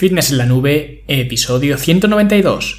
Fitness en la Nube, episodio 192.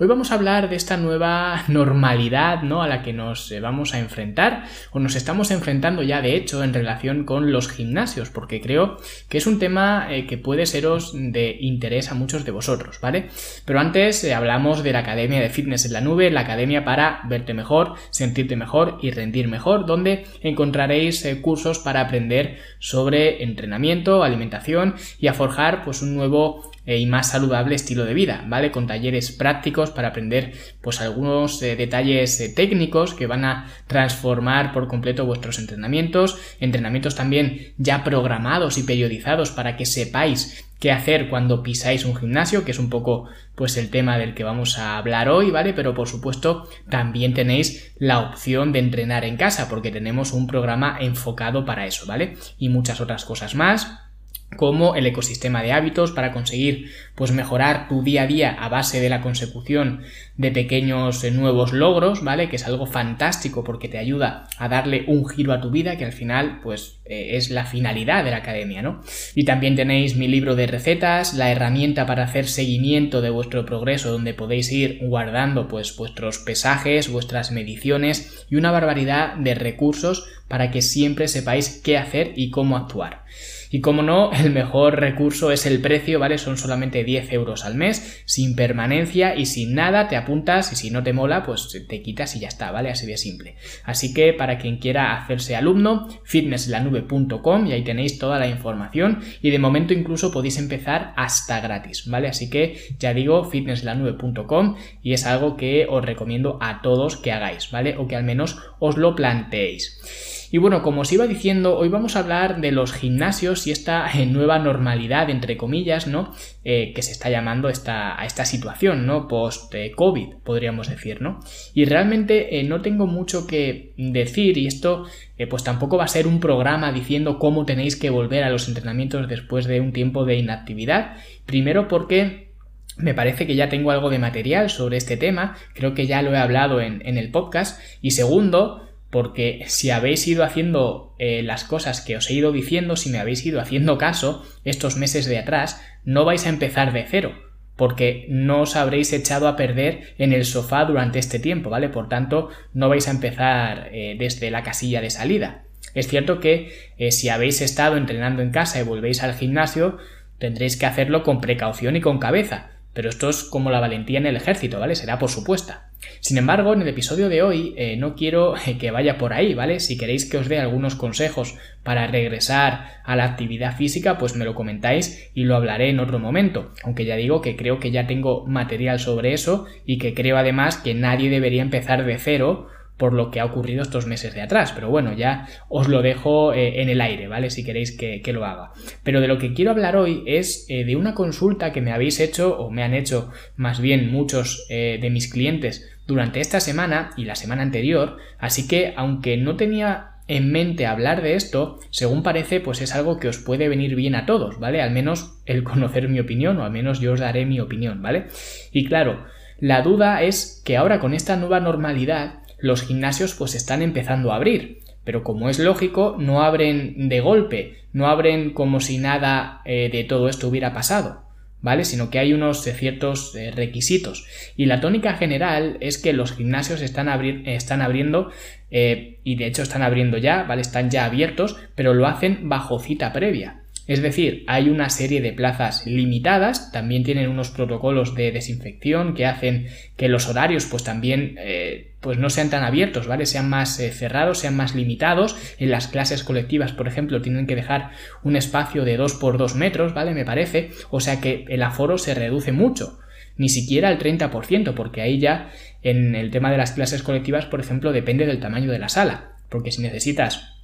Hoy vamos a hablar de esta nueva normalidad ¿no? a la que nos eh, vamos a enfrentar o nos estamos enfrentando ya de hecho en relación con los gimnasios porque creo que es un tema eh, que puede seros de interés a muchos de vosotros, ¿vale? Pero antes eh, hablamos de la Academia de Fitness en la Nube, la academia para verte mejor, sentirte mejor y rendir mejor, donde encontraréis cursos para aprender sobre entrenamiento, alimentación y a forjar pues un nuevo y más saludable estilo de vida, ¿vale? Con talleres prácticos para aprender pues algunos eh, detalles eh, técnicos que van a transformar por completo vuestros entrenamientos, entrenamientos también ya programados y periodizados para que sepáis qué hacer cuando pisáis un gimnasio, que es un poco pues el tema del que vamos a hablar hoy, ¿vale? Pero por supuesto también tenéis la opción de entrenar en casa porque tenemos un programa enfocado para eso, ¿vale? Y muchas otras cosas más como el ecosistema de hábitos para conseguir pues mejorar tu día a día a base de la consecución de pequeños eh, nuevos logros, ¿vale? Que es algo fantástico porque te ayuda a darle un giro a tu vida que al final pues eh, es la finalidad de la academia, ¿no? Y también tenéis mi libro de recetas, la herramienta para hacer seguimiento de vuestro progreso donde podéis ir guardando pues vuestros pesajes, vuestras mediciones y una barbaridad de recursos para que siempre sepáis qué hacer y cómo actuar. Y como no, el mejor recurso es el precio, ¿vale? Son solamente 10 euros al mes, sin permanencia y sin nada, te apuntas y si no te mola, pues te quitas y ya está, ¿vale? Así de simple. Así que para quien quiera hacerse alumno, fitnesslanube.com y ahí tenéis toda la información y de momento incluso podéis empezar hasta gratis, ¿vale? Así que ya digo, fitnesslanube.com y es algo que os recomiendo a todos que hagáis, ¿vale? O que al menos os lo planteéis. Y bueno, como os iba diciendo, hoy vamos a hablar de los gimnasios y esta eh, nueva normalidad, entre comillas, ¿no? Eh, que se está llamando esta, a esta situación, ¿no? Post-COVID, podríamos decir, ¿no? Y realmente eh, no tengo mucho que decir y esto pues tampoco va a ser un programa diciendo cómo tenéis que volver a los entrenamientos después de un tiempo de inactividad. Primero porque me parece que ya tengo algo de material sobre este tema, creo que ya lo he hablado en, en el podcast. Y segundo, porque si habéis ido haciendo eh, las cosas que os he ido diciendo, si me habéis ido haciendo caso estos meses de atrás, no vais a empezar de cero, porque no os habréis echado a perder en el sofá durante este tiempo, ¿vale? Por tanto, no vais a empezar eh, desde la casilla de salida. Es cierto que eh, si habéis estado entrenando en casa y volvéis al gimnasio, tendréis que hacerlo con precaución y con cabeza, pero esto es como la valentía en el ejército, ¿vale? Será por supuesta. Sin embargo, en el episodio de hoy eh, no quiero eh, que vaya por ahí, ¿vale? Si queréis que os dé algunos consejos para regresar a la actividad física, pues me lo comentáis y lo hablaré en otro momento. Aunque ya digo que creo que ya tengo material sobre eso y que creo además que nadie debería empezar de cero por lo que ha ocurrido estos meses de atrás. Pero bueno, ya os lo dejo eh, en el aire, ¿vale? Si queréis que, lo haga. Pero de lo que quiero hablar hoy es eh, de una consulta que me habéis hecho, o me han hecho más bien muchos eh, de mis clientes durante esta semana y la semana anterior. Así que, aunque no tenía en mente hablar de esto, según parece, pues es algo que os puede venir bien a todos, ¿vale? Al menos el conocer mi opinión, o al menos yo os daré mi opinión, ¿vale? Y claro, la duda es que ahora con esta nueva normalidad, los gimnasios pues están empezando a abrir. Pero como es lógico, no abren de golpe, no abren como si nada eh, de todo esto hubiera pasado, ¿vale? Sino que hay unos eh, ciertos eh, requisitos. Y la tónica general es que los gimnasios están, están abriendo, y de hecho están abriendo ya, ¿vale? Están ya abiertos, pero lo hacen bajo cita previa. Es decir, hay una serie de plazas limitadas, también tienen unos protocolos de desinfección que hacen que los horarios pues también eh, pues no sean tan abiertos, ¿vale? Sean más eh, cerrados, sean más limitados. En las clases colectivas, por ejemplo, tienen que dejar un espacio de 2 por 2 metros, ¿vale? Me parece. O sea que el aforo se reduce mucho. Ni siquiera al 30%, porque ahí ya en el tema de las clases colectivas, por ejemplo, depende del tamaño de la sala. Porque si necesitas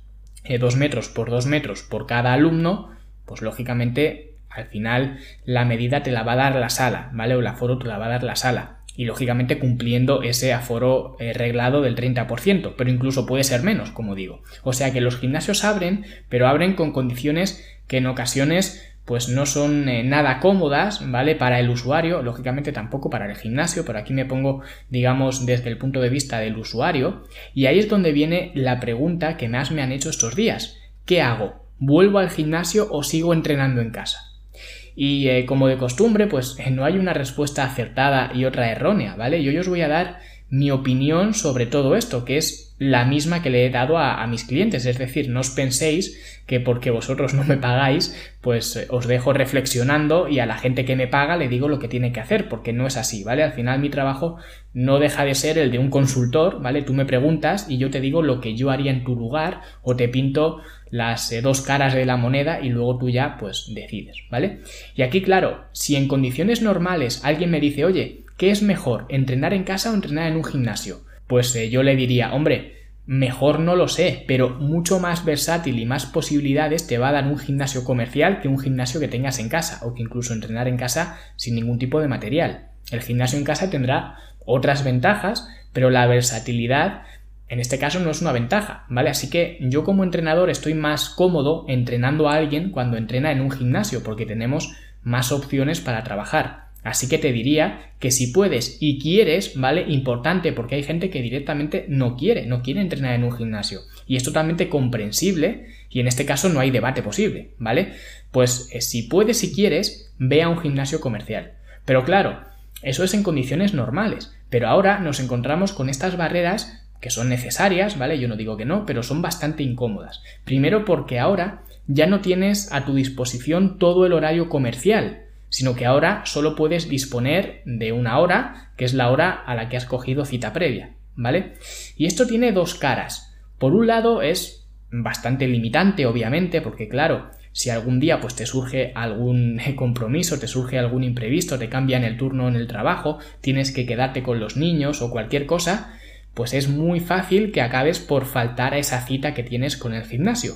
2 eh, metros por 2 metros por cada alumno, pues lógicamente al final la medida te la va a dar la sala, ¿vale? O el aforo te la va a dar la sala. Y lógicamente cumpliendo ese aforo eh, reglado del 30%, pero incluso puede ser menos, como digo. O sea que los gimnasios abren, pero abren con condiciones que en ocasiones pues no son eh, nada cómodas, ¿vale? Para el usuario, lógicamente tampoco para el gimnasio, pero aquí me pongo, digamos, desde el punto de vista del usuario, y ahí es donde viene la pregunta que más me han hecho estos días. ¿Qué hago? ¿Vuelvo al gimnasio o sigo entrenando en casa? Y eh, como de costumbre, pues eh, no hay una respuesta acertada y otra errónea, ¿vale? Yo, os voy a dar mi opinión sobre todo esto, que es la misma que le he dado a, mis clientes. Es decir, no os penséis que porque vosotros no me pagáis, pues eh, os dejo reflexionando y a la gente que me paga le digo lo que tiene que hacer, porque no es así, ¿vale? Al final mi trabajo no deja de ser el de un consultor, ¿vale? Tú me preguntas y yo te digo lo que yo haría en tu lugar o te pinto las eh, dos caras de la moneda y luego tú ya pues decides, ¿vale? Y aquí, claro, si en condiciones normales alguien me dice, oye, ¿Qué es mejor, entrenar en casa o entrenar en un gimnasio? Pues eh, yo le diría, hombre, mejor no lo sé, pero mucho más versátil y más posibilidades te va a dar un gimnasio comercial que un gimnasio que tengas en casa o que incluso entrenar en casa sin ningún tipo de material. El gimnasio en casa tendrá otras ventajas, pero la versatilidad en este caso no es una ventaja, ¿vale? Así que yo como entrenador estoy más cómodo entrenando a alguien cuando entrena en un gimnasio porque tenemos más opciones para trabajar. Así que te diría que si puedes y quieres, ¿vale? Importante porque hay gente que directamente no quiere, no quiere entrenar en un gimnasio. Y es totalmente comprensible y en este caso no hay debate posible, ¿vale? Pues eh, si puedes y quieres, ve a un gimnasio comercial. Pero claro, eso es en condiciones normales. Pero ahora nos encontramos con estas barreras que son necesarias, ¿vale? Yo no digo que no, pero son bastante incómodas. Primero porque ahora ya no tienes a tu disposición todo el horario comercial, sino que ahora solo puedes disponer de una hora, que es la hora a la que has cogido cita previa, ¿vale? Y esto tiene dos caras. Por un lado es bastante limitante, obviamente, porque claro, si algún día pues te surge algún compromiso, te surge algún imprevisto, te cambian el turno en el trabajo, tienes que quedarte con los niños o cualquier cosa, pues es muy fácil que acabes por faltar a esa cita que tienes con el gimnasio.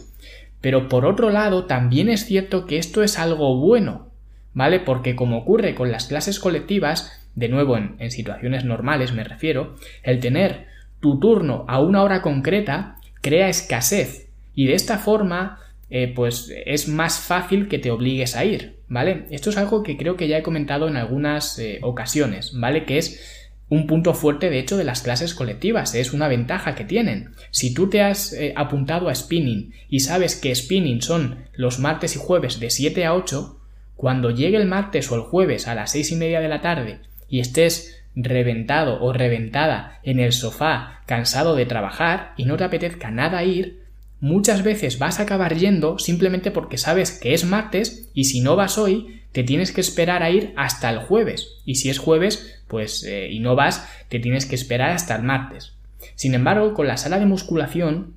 Pero por otro lado, también es cierto que esto es algo bueno, ¿vale? Porque como ocurre con las clases colectivas, de nuevo en, situaciones normales me refiero, el tener tu turno a una hora concreta crea escasez y de esta forma eh, pues es más fácil que te obligues a ir, ¿vale? Esto es algo que creo que ya he comentado en algunas eh, ocasiones, ¿vale? Que es un punto fuerte de hecho de las clases colectivas, es una ventaja que tienen. Si tú te has eh, apuntado a spinning y sabes que spinning son los martes y jueves de 7 a 8, cuando llegue el martes o el jueves a las seis y media de la tarde y estés reventado o reventada en el sofá cansado de trabajar y no te apetezca nada ir, muchas veces vas a acabar yendo simplemente porque sabes que es martes y si no vas hoy te tienes que esperar a ir hasta el jueves y si es jueves pues eh, y no vas te tienes que esperar hasta el martes. Sin embargo, con la sala de musculación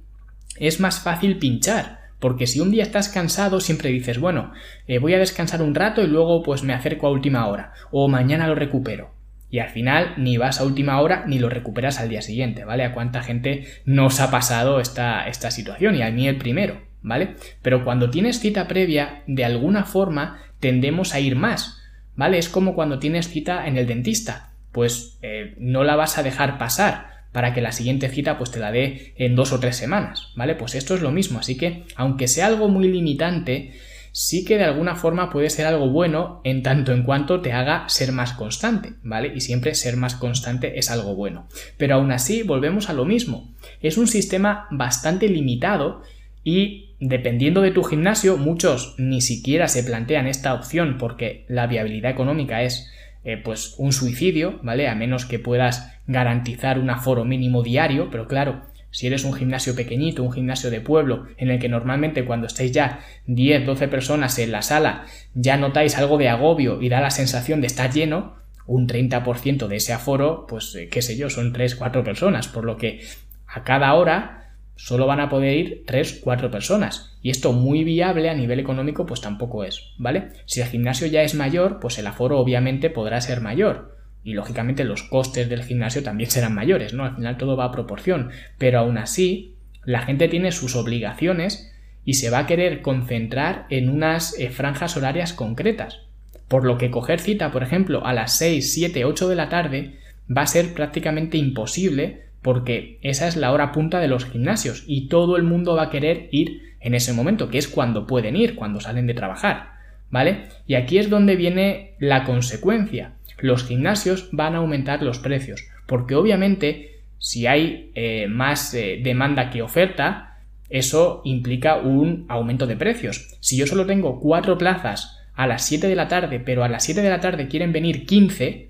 es más fácil pinchar porque si un día estás cansado, siempre dices, bueno, eh, voy a descansar un rato y luego pues me acerco a última hora. O mañana lo recupero. Y al final ni vas a última hora ni lo recuperas al día siguiente, ¿vale? A cuánta gente nos ha pasado esta, esta situación y a mí el primero, ¿vale? Pero cuando tienes cita previa, de alguna forma tendemos a ir más, ¿vale? Es como cuando tienes cita en el dentista, pues eh, no la vas a dejar pasar, para que la siguiente cita pues te la dé en dos o tres semanas, ¿vale? Pues esto es lo mismo, así que aunque sea algo muy limitante, sí que de alguna forma puede ser algo bueno en tanto en cuanto te haga ser más constante, ¿vale? Y siempre ser más constante es algo bueno. Pero aún así volvemos a lo mismo. Es un sistema bastante limitado y dependiendo de tu gimnasio, muchos ni siquiera se plantean esta opción porque la viabilidad económica es eh, pues un suicidio, ¿vale? A menos que puedas garantizar un aforo mínimo diario, pero claro, si eres un gimnasio pequeñito, un gimnasio de pueblo, en el que normalmente cuando estáis ya 10, 12 personas en la sala ya notáis algo de agobio y da la sensación de estar lleno, un 30% de ese aforo, pues eh, qué sé yo, son 3, 4 personas, por lo que a cada hora solo van a poder ir 3, 4 personas. Y esto muy viable a nivel económico pues tampoco es, ¿vale? Si el gimnasio ya es mayor, pues el aforo obviamente podrá ser mayor. Y lógicamente los costes del gimnasio también serán mayores, ¿no? Al final todo va a proporción. Pero aún así, la gente tiene sus obligaciones y se va a querer concentrar en unas eh, franjas horarias concretas. Por lo que coger cita, por ejemplo, a las 6, 7, 8 de la tarde va a ser prácticamente imposible porque esa es la hora punta de los gimnasios y todo el mundo va a querer ir en ese momento, que es cuando pueden ir, cuando salen de trabajar, ¿vale? Y aquí es donde viene la consecuencia. Los gimnasios van a aumentar los precios, porque obviamente si hay eh, más eh, demanda que oferta, eso implica un aumento de precios. Si yo solo tengo cuatro plazas a las 7 de la tarde, pero a las 7 de la tarde quieren venir 15,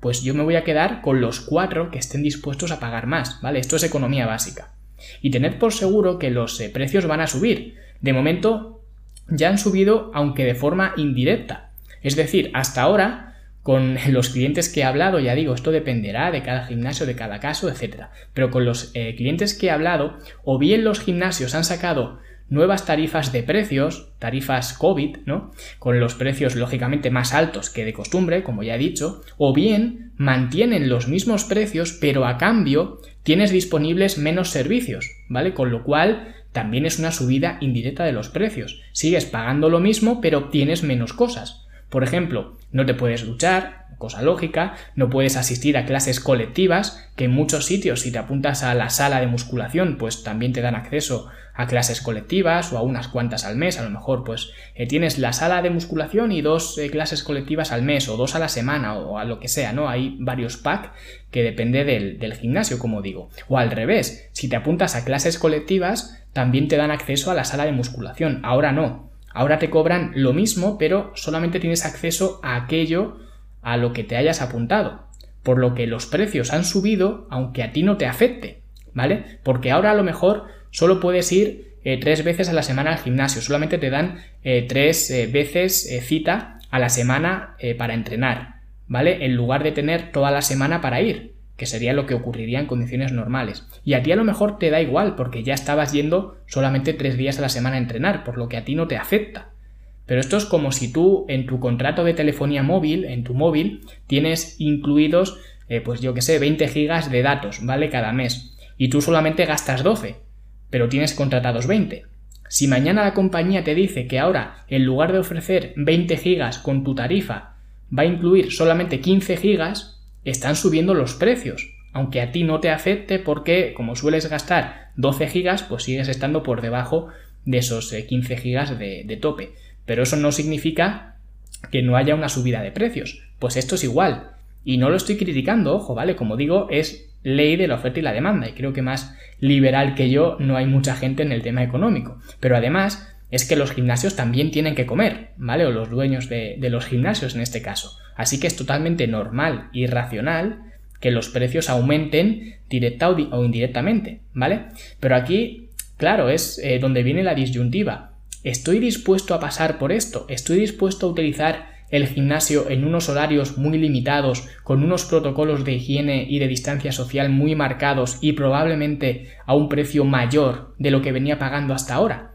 pues yo me voy a quedar con los cuatro que estén dispuestos a pagar más, ¿vale? Esto es economía básica. Y tened por seguro que los eh, precios van a subir. De momento ya han subido, aunque de forma indirecta. Es decir, hasta ahora, con los clientes que he hablado, ya digo, esto dependerá de cada gimnasio, de cada caso, etc. Pero con los eh, clientes que he hablado, o bien los gimnasios han sacado nuevas tarifas de precios, tarifas COVID, ¿no? Con los precios lógicamente más altos que de costumbre, como ya he dicho, o bien mantienen los mismos precios, pero a cambio tienes disponibles menos servicios, ¿vale? Con lo cual también es una subida indirecta de los precios. Sigues pagando lo mismo, pero obtienes menos cosas. Por ejemplo, no te puedes duchar, cosa lógica, no puedes asistir a clases colectivas, que en muchos sitios si te apuntas a la sala de musculación, pues también te dan acceso a clases colectivas o a unas cuantas al mes, a lo mejor pues eh, tienes la sala de musculación y dos eh, clases colectivas al mes o dos a la semana o, a lo que sea, ¿no? Hay varios packs que depende del, del gimnasio, como digo. O al revés, si te apuntas a clases colectivas, también te dan acceso a la sala de musculación. Ahora no. Ahora te cobran lo mismo, pero solamente tienes acceso a aquello a lo que te hayas apuntado, por lo que los precios han subido aunque a ti no te afecte, ¿vale? Porque ahora a lo mejor solo puedes ir eh, tres veces a la semana al gimnasio, solamente te dan eh, tres eh, veces cita a la semana para entrenar, ¿vale? En lugar de tener toda la semana para ir, que sería lo que ocurriría en condiciones normales. Y a ti a lo mejor te da igual porque ya estabas yendo solamente tres días a la semana a entrenar, por lo que a ti no te afecta. Pero esto es como si tú en tu contrato de telefonía móvil, en tu móvil, tienes incluidos, eh, pues yo que sé, 20 gigas de datos, ¿vale? Cada mes. Y tú solamente gastas 12, pero tienes contratados 20. Si mañana la compañía te dice que ahora, en lugar de ofrecer 20 gigas con tu tarifa, va a incluir solamente 15 gigas, están subiendo los precios. Aunque a ti no te afecte porque, como sueles gastar 12 gigas, pues sigues estando por debajo de esos 15 eh, gigas de tope. Pero eso no significa que no haya una subida de precios. Pues esto es igual. Y no lo estoy criticando, ojo, ¿vale? Como digo, es ley de la oferta y la demanda. Y creo que más liberal que yo no hay mucha gente en el tema económico. Pero además es que los gimnasios también tienen que comer, ¿vale? O los dueños de, los gimnasios en este caso. Así que es totalmente normal y racional que los precios aumenten directa o indirectamente, ¿vale? Pero aquí, claro, es eh, donde viene la disyuntiva. ¿Estoy dispuesto a pasar por esto? ¿Estoy dispuesto a utilizar el gimnasio en unos horarios muy limitados, con unos protocolos de higiene y de distancia social muy marcados y probablemente a un precio mayor de lo que venía pagando hasta ahora?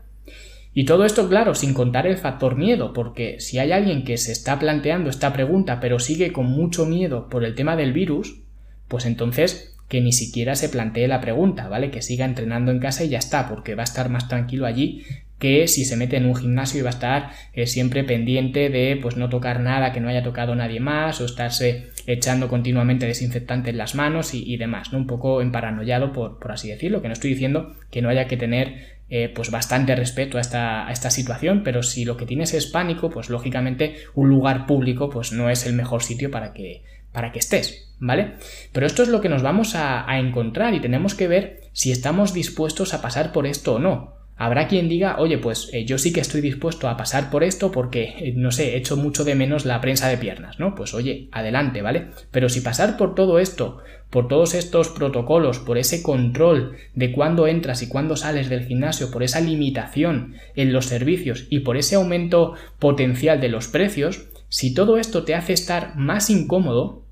Y todo esto, claro, sin contar el factor miedo, porque si hay alguien que se está planteando esta pregunta pero sigue con mucho miedo por el tema del virus, pues entonces que ni siquiera se plantee la pregunta, ¿vale? Que siga entrenando en casa y ya está, porque va a estar más tranquilo allí que si se mete en un gimnasio y va a estar eh, siempre pendiente de pues no tocar nada que no haya tocado nadie más o estarse echando continuamente desinfectante en las manos y, demás, ¿no? Un poco emparanoiado por, por, así decirlo, que no estoy diciendo que no haya que tener eh, pues bastante respeto a esta, a esta situación, pero si lo que tienes es pánico, pues lógicamente un lugar público pues no es el mejor sitio para que, para que estés, ¿vale? Pero esto es lo que nos vamos a, encontrar y tenemos que ver si estamos dispuestos a pasar por esto o no. Habrá quien diga, oye, pues eh, yo sí que estoy dispuesto a pasar por esto porque, eh, no sé, echo mucho de menos la prensa de piernas, ¿no? Pues oye, adelante, ¿vale? Pero si pasar por todo esto, por todos estos protocolos, por ese control de cuándo entras y cuándo sales del gimnasio, por esa limitación en los servicios y por ese aumento potencial de los precios, si todo esto te hace estar más incómodo,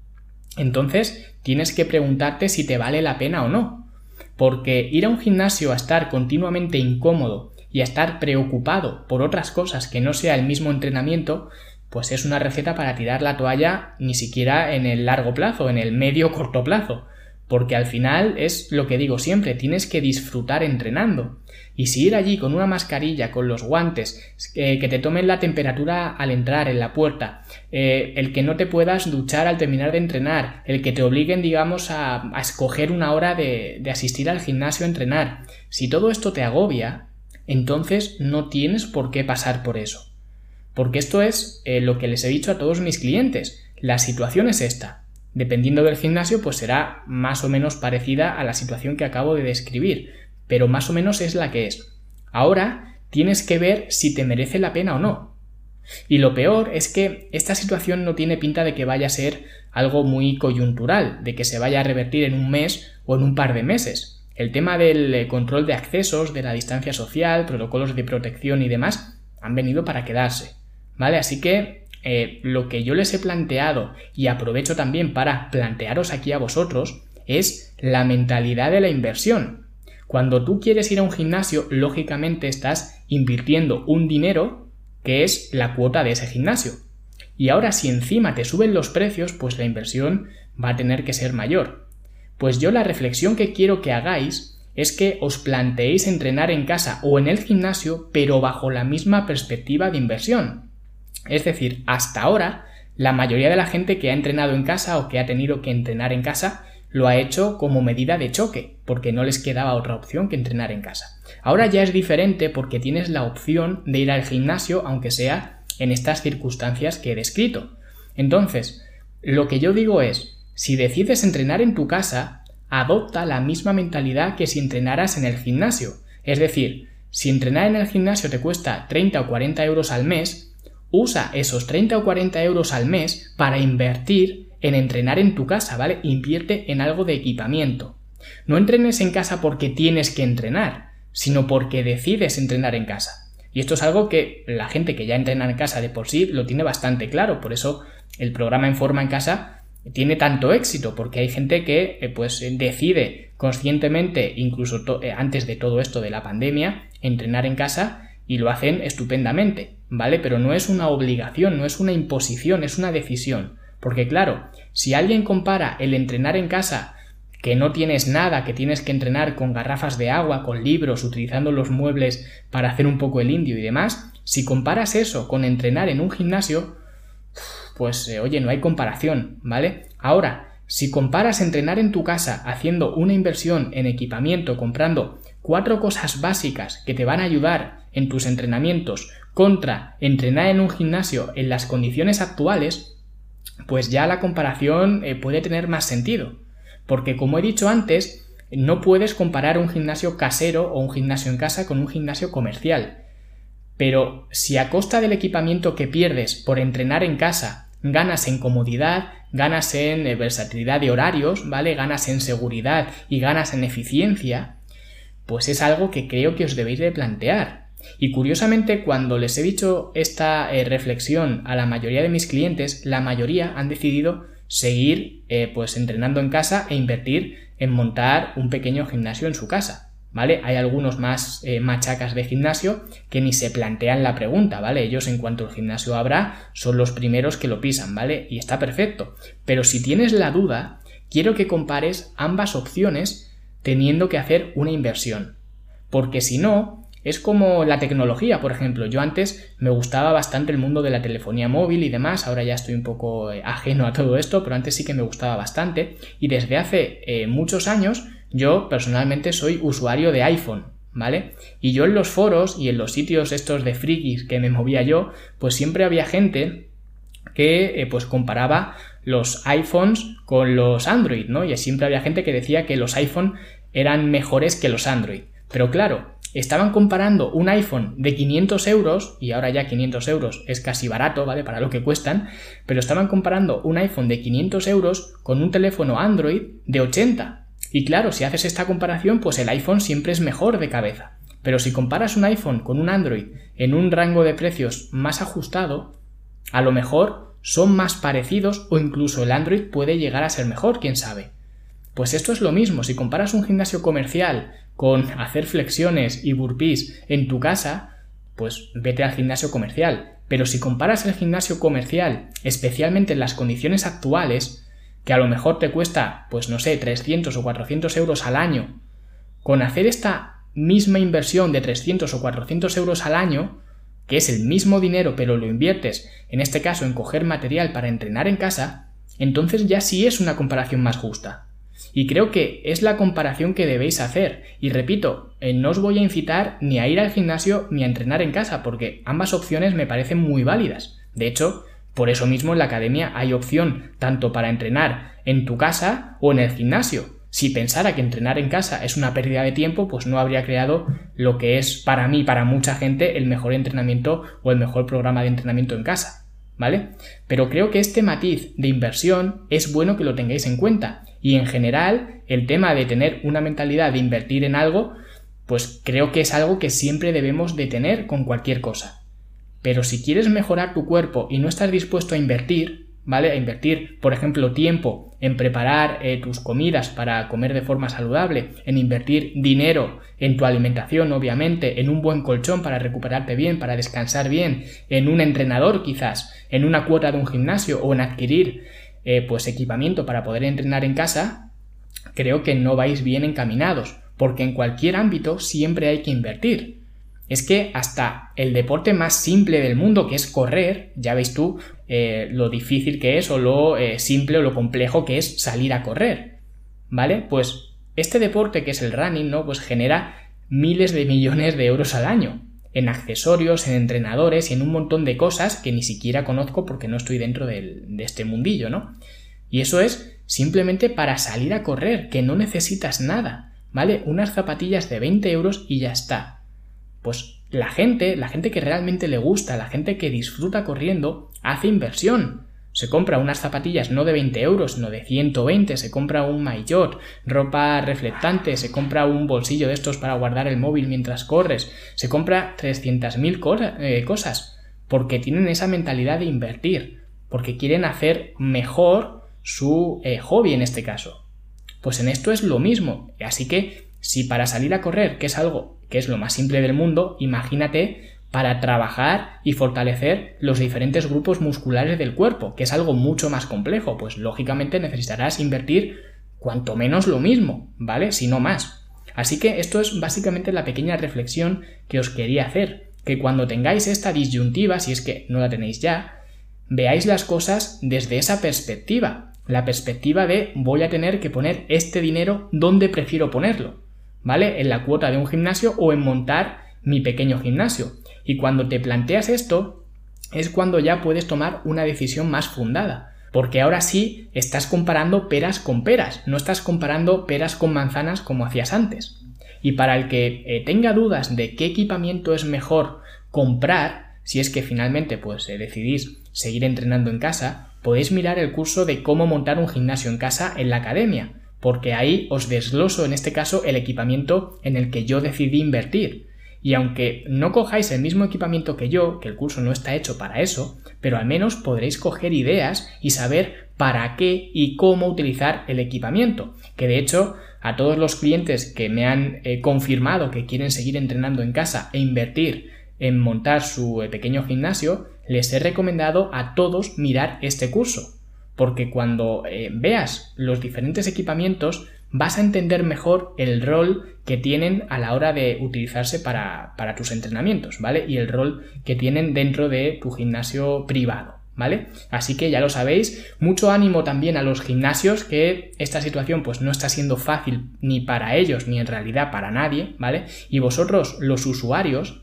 entonces tienes que preguntarte si te vale la pena o no, porque ir a un gimnasio a estar continuamente incómodo y a estar preocupado por otras cosas que no sea el mismo entrenamiento, pues es una receta para tirar la toalla ni siquiera en el largo plazo, en el medio corto plazo. porque al final es lo que digo siempre, tienes que disfrutar entrenando. Y si ir allí con una mascarilla, con los guantes, eh, que te tomen la temperatura al entrar en la puerta, eh, el que no te puedas duchar al terminar de entrenar, el que te obliguen, digamos, a, escoger una hora de, asistir al gimnasio a entrenar, si todo esto te agobia, entonces no tienes por qué pasar por eso. Porque esto es eh, lo que les he dicho a todos mis clientes. La situación es esta. Dependiendo del gimnasio, pues será más o menos parecida a la situación que acabo de describir, pero más o menos es la que es. Ahora tienes que ver si te merece la pena o no. Y lo peor es que esta situación no tiene pinta de que vaya a ser algo muy coyuntural, de que se vaya a revertir en un mes o en un par de meses. El tema del eh, control de accesos, de la distancia social, protocolos de protección y demás han venido para quedarse. ¿Vale? Así que eh, lo que yo les he planteado y aprovecho también para plantearos aquí a vosotros es la mentalidad de la inversión. Cuando tú quieres ir a un gimnasio, lógicamente estás invirtiendo un dinero que es la cuota de ese gimnasio. Y ahora si encima te suben los precios, pues la inversión va a tener que ser mayor. Pues yo la reflexión que quiero que hagáis es que os planteéis entrenar en casa o en el gimnasio, pero bajo la misma perspectiva de inversión. Es decir, hasta ahora, la mayoría de la gente que ha entrenado en casa o que ha tenido que entrenar en casa lo ha hecho como medida de choque, porque no les quedaba otra opción que entrenar en casa. Ahora ya es diferente porque tienes la opción de ir al gimnasio, aunque sea en estas circunstancias que he descrito. Entonces, lo que yo digo es, si decides entrenar en tu casa, adopta la misma mentalidad que si entrenaras en el gimnasio. Es decir, si entrenar en el gimnasio te cuesta 30 o 40 euros al mes, usa esos 30 o 40 euros al mes para invertir en entrenar en tu casa, ¿vale? Invierte en algo de equipamiento. No entrenes en casa porque tienes que entrenar, sino porque decides entrenar en casa. Y esto es algo que la gente que ya entrena en casa de por sí lo tiene bastante claro, por eso el programa en forma en casa tiene tanto éxito, porque hay gente que eh, pues decide conscientemente, incluso eh, antes de todo esto de la pandemia, entrenar en casa y lo hacen estupendamente, ¿vale? Pero no es una obligación, no es una imposición, es una decisión. Porque claro, si alguien compara el entrenar en casa, que no tienes nada, que tienes que entrenar con garrafas de agua, con libros, utilizando los muebles para hacer un poco el indio y demás, si comparas eso con entrenar en un gimnasio, pues eh, oye, no hay comparación, ¿vale? Ahora, si comparas entrenar en tu casa haciendo una inversión en equipamiento, comprando cuatro cosas básicas que te van a ayudar en tus entrenamientos contra entrenar en un gimnasio en las condiciones actuales, pues ya la comparación eh, puede tener más sentido. Porque como he dicho antes, no puedes comparar un gimnasio casero o un gimnasio en casa con un gimnasio comercial. Pero si a costa del equipamiento que pierdes por entrenar en casa ganas en comodidad, ganas en eh, versatilidad de horarios, ¿vale? Ganas en seguridad y ganas en eficiencia, pues es algo que creo que os debéis de plantear. Y curiosamente, cuando les he dicho esta eh, reflexión a la mayoría de mis clientes, la mayoría han decidido seguir eh, pues entrenando en casa e invertir en montar un pequeño gimnasio en su casa. ¿Vale? Hay algunos más eh, machacas de gimnasio que ni se plantean la pregunta, ¿vale? Ellos en cuanto el gimnasio abra son los primeros que lo pisan, ¿vale? Y está perfecto. Pero si tienes la duda, quiero que compares ambas opciones teniendo que hacer una inversión. Porque si no, es como la tecnología, por ejemplo. Yo antes me gustaba bastante el mundo de la telefonía móvil y demás, ahora ya estoy un poco eh, ajeno a todo esto, pero antes sí que me gustaba bastante. Y desde hace eh, muchos años yo personalmente soy usuario de iPhone, ¿vale? Y yo en los foros y en los sitios estos de frikis que me movía yo, pues siempre había gente que eh, pues comparaba los iPhones con los Android, ¿no? Y siempre había gente que decía que los iPhone eran mejores que los Android. Pero claro, estaban comparando un iPhone de 500 euros, y ahora ya 500 euros es casi barato, ¿vale? Para lo que cuestan, pero estaban comparando un iPhone de 500 euros con un teléfono Android de 80. Y claro, si haces esta comparación, pues el iPhone siempre es mejor de cabeza. Pero si comparas un iPhone con un Android en un rango de precios más ajustado, a lo mejor son más parecidos o incluso el Android puede llegar a ser mejor, quién sabe. Pues esto es lo mismo, si comparas un gimnasio comercial con hacer flexiones y burpees en tu casa, pues vete al gimnasio comercial. Pero si comparas el gimnasio comercial, especialmente en las condiciones actuales, que a lo mejor te cuesta, pues no sé, 300 o 400 euros al año, con hacer esta misma inversión de 300 o 400 euros al año, que es el mismo dinero pero lo inviertes, en este caso en coger material para entrenar en casa, entonces ya sí es una comparación más justa. Y creo que es la comparación que debéis hacer. Y repito, eh, no os voy a incitar ni a ir al gimnasio ni a entrenar en casa, porque ambas opciones me parecen muy válidas. De hecho, por eso mismo en la academia hay opción tanto para entrenar en tu casa o en el gimnasio. Si pensara que entrenar en casa es una pérdida de tiempo, pues no habría creado lo que es para mí, para mucha gente, el mejor entrenamiento o el mejor programa de entrenamiento en casa. ¿Vale? Pero creo que este matiz de inversión es bueno que lo tengáis en cuenta. Y en general, el tema de tener una mentalidad de invertir en algo, pues creo que es algo que siempre debemos de tener con cualquier cosa. Pero si quieres mejorar tu cuerpo y no estás dispuesto a invertir, ¿vale? A invertir, por ejemplo, tiempo en preparar eh, tus comidas para comer de forma saludable, en invertir dinero en tu alimentación, obviamente, en un buen colchón para recuperarte bien, para descansar bien, en un entrenador quizás, en una cuota de un gimnasio o en adquirir eh, pues equipamiento para poder entrenar en casa, creo que no vais bien encaminados, porque en cualquier ámbito siempre hay que invertir. Es que hasta el deporte más simple del mundo, que es correr, ya veis tú eh, lo difícil que es o lo eh, simple o lo complejo que es salir a correr. ¿Vale? Pues este deporte que es el running, ¿no? Pues genera miles de millones de euros al año en accesorios, en entrenadores y en un montón de cosas que ni siquiera conozco porque no estoy dentro de este mundillo, ¿no? Y eso es simplemente para salir a correr, que no necesitas nada, ¿vale? Unas zapatillas de 20 euros y ya está. Pues la gente, la gente que realmente le gusta, la gente que disfruta corriendo, hace inversión se compra unas zapatillas no de 20 euros, sino de 120, se compra un maillot, ropa reflectante, se compra un bolsillo de estos para guardar el móvil mientras corres, se compra 300.000 eh, cosas, porque tienen esa mentalidad de invertir, porque quieren hacer mejor su eh, hobby en este caso. Pues en esto es lo mismo, así que si para salir a correr, que es algo que es lo más simple del mundo, imagínate para trabajar y fortalecer los diferentes grupos musculares del cuerpo, que es algo mucho más complejo, pues lógicamente necesitarás invertir cuanto menos lo mismo, ¿vale? Si no más. Así que esto es básicamente la pequeña reflexión que os quería hacer, que cuando tengáis esta disyuntiva, si es que no la tenéis ya, veáis las cosas desde esa perspectiva, la perspectiva de voy a tener que poner este dinero donde prefiero ponerlo, ¿vale? En la cuota de un gimnasio o en montar mi pequeño gimnasio. Y cuando te planteas esto, es cuando ya puedes tomar una decisión más fundada. Porque ahora sí estás comparando peras con peras, no estás comparando peras con manzanas como hacías antes. Y para el que eh, tenga dudas de qué equipamiento es mejor comprar, si es que finalmente pues eh, decidís seguir entrenando en casa, podéis mirar el curso de cómo montar un gimnasio en casa en la academia, porque ahí os desgloso en este caso el equipamiento en el que yo decidí invertir. Y aunque no cojáis el mismo equipamiento que yo, que el curso no está hecho para eso, pero al menos podréis coger ideas y saber para qué y cómo utilizar el equipamiento. Que de hecho, a todos los clientes que me han eh, confirmado que quieren seguir entrenando en casa e invertir en montar su eh, pequeño gimnasio, les he recomendado a todos mirar este curso. Porque cuando eh, veas los diferentes equipamientos, vas a entender mejor el rol que tienen a la hora de utilizarse para, para, tus entrenamientos, ¿vale? Y el rol que tienen dentro de tu gimnasio privado, ¿vale? Así que ya lo sabéis, mucho ánimo también a los gimnasios que esta situación pues no está siendo fácil ni para ellos ni en realidad para nadie, ¿vale? Y vosotros los usuarios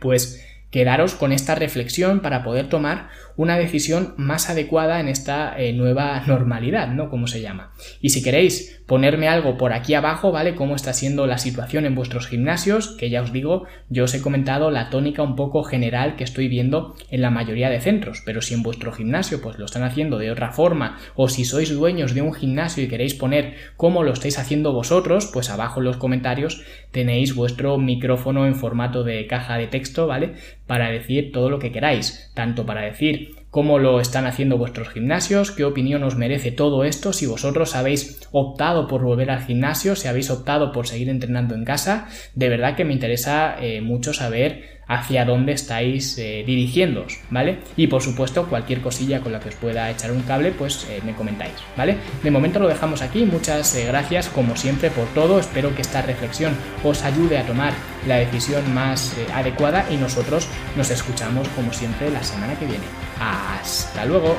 pues quedaros con esta reflexión para poder tomar una decisión más adecuada en esta eh, nueva normalidad, ¿no? Como se llama. Y si queréis ponerme algo por aquí abajo, ¿vale? Cómo está siendo la situación en vuestros gimnasios, que ya os digo, yo os he comentado la tónica un poco general que estoy viendo en la mayoría de centros, pero si en vuestro gimnasio pues lo están haciendo de otra forma, o si sois dueños de un gimnasio y queréis poner cómo lo estáis haciendo vosotros, pues abajo en los comentarios tenéis vuestro micrófono en formato de caja de texto, ¿vale? Para decir todo lo que queráis, tanto para decir cómo lo están haciendo vuestros gimnasios, qué opinión os merece todo esto, si vosotros habéis optado por volver al gimnasio, si habéis optado por seguir entrenando en casa, de verdad que me interesa eh, mucho saber hacia dónde estáis eh, dirigiéndoos, ¿vale? Y por supuesto, cualquier cosilla con la que os pueda echar un cable, pues eh, me comentáis, ¿vale? De momento lo dejamos aquí, muchas eh, gracias como siempre por todo, espero que esta reflexión os ayude a tomar la decisión más adecuada y nosotros nos escuchamos como siempre la semana que viene. Hasta luego.